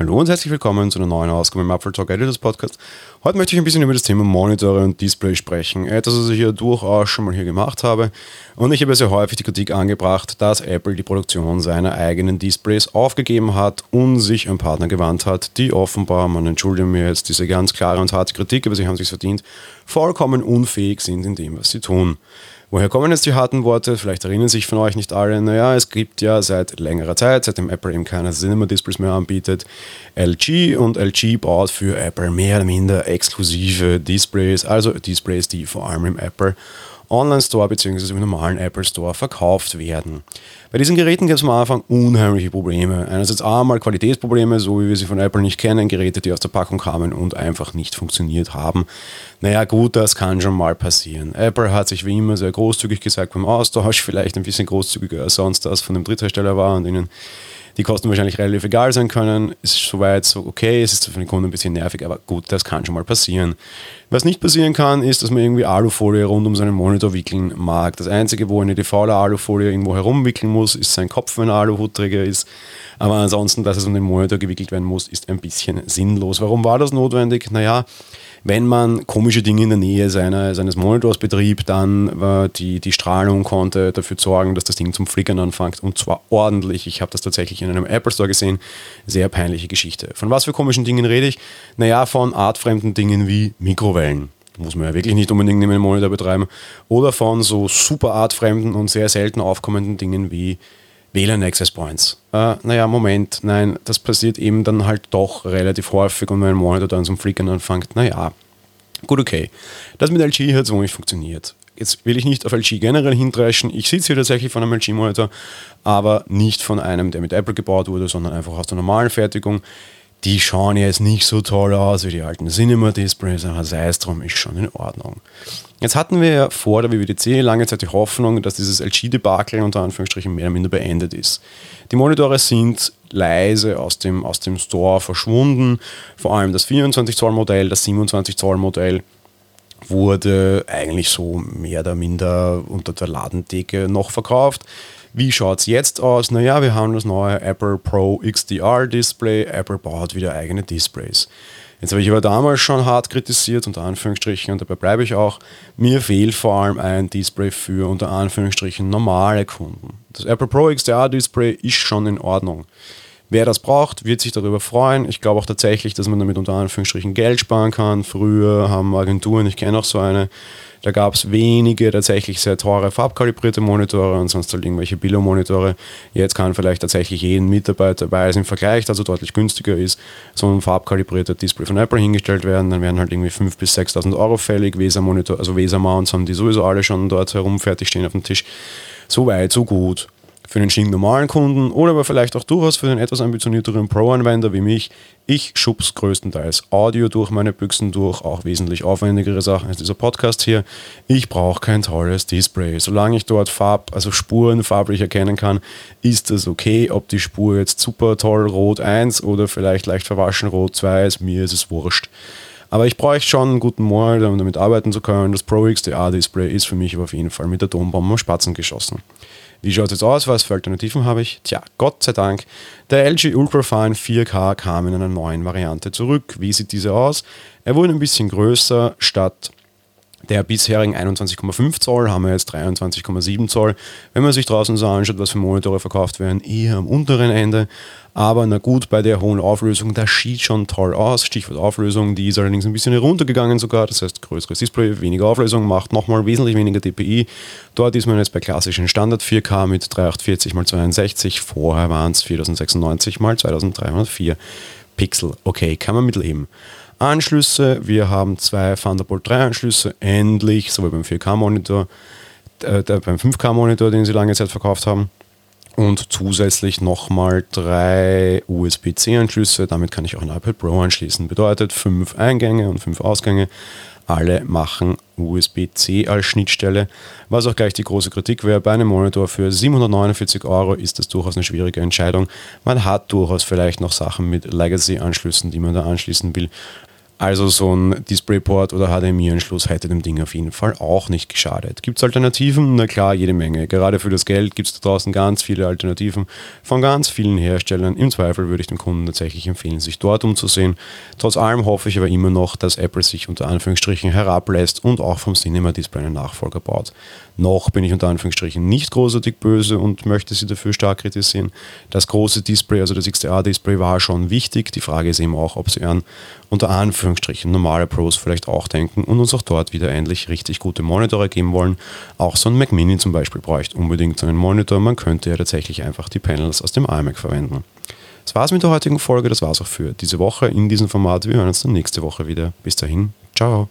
Hallo und herzlich willkommen zu einer neuen Ausgabe im Apple Talk Editors Podcast. Heute möchte ich ein bisschen über das Thema Monitore und Display sprechen. Etwas, was ich ja durchaus schon mal hier gemacht habe. Und ich habe sehr häufig die Kritik angebracht, dass Apple die Produktion seiner eigenen Displays aufgegeben hat und sich an Partner gewandt hat, die offenbar, man entschuldige mir jetzt diese ganz klare und harte Kritik, aber sie haben sich verdient, vollkommen unfähig sind in dem, was sie tun. Woher kommen jetzt die harten Worte? Vielleicht erinnern sich von euch nicht alle. Naja, es gibt ja seit längerer Zeit, seitdem Apple eben keine Cinema-Displays mehr anbietet, LG und LG baut für Apple mehr oder minder exklusive Displays, also Displays, die vor allem im Apple Online-Store bzw. im normalen Apple Store verkauft werden. Bei diesen Geräten gab es am Anfang unheimliche Probleme. Einerseits einmal Qualitätsprobleme, so wie wir sie von Apple nicht kennen, Geräte, die aus der Packung kamen und einfach nicht funktioniert haben. Naja gut, das kann schon mal passieren. Apple hat sich wie immer sehr großzügig gesagt beim Austausch, vielleicht ein bisschen großzügiger als sonst das von dem Dritthersteller war und ihnen die Kosten wahrscheinlich relativ egal sein können. Ist soweit so okay, es ist für den Kunden ein bisschen nervig, aber gut, das kann schon mal passieren. Was nicht passieren kann, ist, dass man irgendwie Alufolie rund um seinen Monitor wickeln mag. Das Einzige, wo eine defaule Alufolie irgendwo herumwickeln muss, ist sein Kopf, wenn er Aluhutträger ist. Aber ansonsten, dass es um den Monitor gewickelt werden muss, ist ein bisschen sinnlos. Warum war das notwendig? Naja, wenn man komische Dinge in der Nähe seiner, seines Monitors betrieb, dann äh, die, die Strahlung konnte dafür sorgen, dass das Ding zum Flickern anfängt und zwar ordentlich. Ich habe das tatsächlich in einem Apple Store gesehen. Sehr peinliche Geschichte. Von was für komischen Dingen rede ich? Naja, von artfremden Dingen wie Mikrowellen muss man ja wirklich nicht unbedingt in einem Monitor betreiben, oder von so super artfremden und sehr selten aufkommenden Dingen wie WLAN Access Points. Äh, naja, Moment, nein, das passiert eben dann halt doch relativ häufig und wenn ein Monitor dann zum Flickern anfängt, naja, gut, okay. Das mit LG hat so nicht funktioniert. Jetzt will ich nicht auf LG generell hindreschen. Ich sitze hier tatsächlich von einem LG-Monitor, aber nicht von einem, der mit Apple gebaut wurde, sondern einfach aus der normalen Fertigung die schauen jetzt nicht so toll aus wie die alten Cinema-Displays, aber sei es drum, ist schon in Ordnung. Jetzt hatten wir ja vor der WWDC lange Zeit die Hoffnung, dass dieses LG-Debakel unter Anführungsstrichen mehr oder minder beendet ist. Die Monitore sind leise aus dem, aus dem Store verschwunden, vor allem das 24-Zoll-Modell, das 27-Zoll-Modell wurde eigentlich so mehr oder minder unter der Ladendecke noch verkauft. Wie schaut es jetzt aus? Naja, wir haben das neue Apple Pro XDR Display. Apple baut wieder eigene Displays. Jetzt habe ich aber damals schon hart kritisiert, unter Anführungsstrichen, und dabei bleibe ich auch. Mir fehlt vor allem ein Display für, unter Anführungsstrichen, normale Kunden. Das Apple Pro XDR Display ist schon in Ordnung. Wer das braucht, wird sich darüber freuen. Ich glaube auch tatsächlich, dass man damit unter Anführungsstrichen Geld sparen kann. Früher haben Agenturen, ich kenne auch so eine, da gab es wenige tatsächlich sehr teure farbkalibrierte Monitore und sonst halt irgendwelche Billo-Monitore. Jetzt kann vielleicht tatsächlich jeden Mitarbeiter, weil es im Vergleich also deutlich günstiger ist, so ein farbkalibrierter Display von Apple hingestellt werden. Dann werden halt irgendwie 5.000 bis 6.000 Euro fällig. Weser-Monitor, also Weser-Mounts haben die sowieso alle schon dort herum fertig stehen auf dem Tisch. So weit, so gut für den stinknormalen Kunden oder aber vielleicht auch durchaus für den etwas ambitionierteren Pro-Anwender wie mich. Ich schubs größtenteils Audio durch meine Büchsen durch, auch wesentlich aufwendigere Sachen als dieser Podcast hier. Ich brauche kein tolles Display. Solange ich dort Farb, also Spuren farblich erkennen kann, ist das okay. Ob die Spur jetzt super toll rot 1 oder vielleicht leicht verwaschen rot 2 ist, mir ist es wurscht. Aber ich bräuchte schon einen guten Monitor, um damit arbeiten zu können. Das Pro XDR Display ist für mich aber auf jeden Fall mit der Atombombe Spatzen geschossen. Wie schaut es jetzt aus? Was für Alternativen habe ich? Tja, Gott sei Dank, der LG Ultrafine 4K kam in einer neuen Variante zurück. Wie sieht diese aus? Er wurde ein bisschen größer, statt der bisherigen 21,5 Zoll haben wir jetzt 23,7 Zoll. Wenn man sich draußen so anschaut, was für Monitore verkauft werden, eher am unteren Ende. Aber na gut, bei der hohen Auflösung, das sieht schon toll aus. Stichwort Auflösung, die ist allerdings ein bisschen heruntergegangen sogar. Das heißt, größeres Display, weniger Auflösung, macht nochmal wesentlich weniger DPI. Dort ist man jetzt bei klassischen Standard 4K mit 3840 x 62. Vorher waren es 4096 x 2304 Pixel. Okay, kann man mitleben. Anschlüsse. Wir haben zwei Thunderbolt 3 Anschlüsse, endlich, sowohl beim 4K-Monitor, äh, beim 5K-Monitor, den sie lange Zeit verkauft haben. Und zusätzlich nochmal drei USB-C-Anschlüsse. Damit kann ich auch ein iPad Pro anschließen. Bedeutet fünf Eingänge und fünf Ausgänge. Alle machen USB-C als Schnittstelle, was auch gleich die große Kritik wäre. Bei einem Monitor für 749 Euro ist das durchaus eine schwierige Entscheidung. Man hat durchaus vielleicht noch Sachen mit Legacy-Anschlüssen, die man da anschließen will. Also so ein DisplayPort oder HDMI-Anschluss hätte dem Ding auf jeden Fall auch nicht geschadet. Gibt es Alternativen? Na klar, jede Menge. Gerade für das Geld gibt es da draußen ganz viele Alternativen von ganz vielen Herstellern. Im Zweifel würde ich dem Kunden tatsächlich empfehlen, sich dort umzusehen. Trotz allem hoffe ich aber immer noch, dass Apple sich unter Anführungsstrichen herablässt und auch vom Cinema Display einen Nachfolger baut. Noch bin ich unter Anführungsstrichen nicht großartig böse und möchte sie dafür stark kritisieren. Das große Display, also das XDR-Display, war schon wichtig. Die Frage ist eben auch, ob sie an unter Anführungsstrichen normale Pros vielleicht auch denken und uns auch dort wieder endlich richtig gute Monitore geben wollen. Auch so ein Mac Mini zum Beispiel bräuchte unbedingt so einen Monitor. Man könnte ja tatsächlich einfach die Panels aus dem iMac verwenden. Das war's mit der heutigen Folge. Das war's auch für diese Woche in diesem Format. Wir hören uns dann nächste Woche wieder. Bis dahin. Ciao.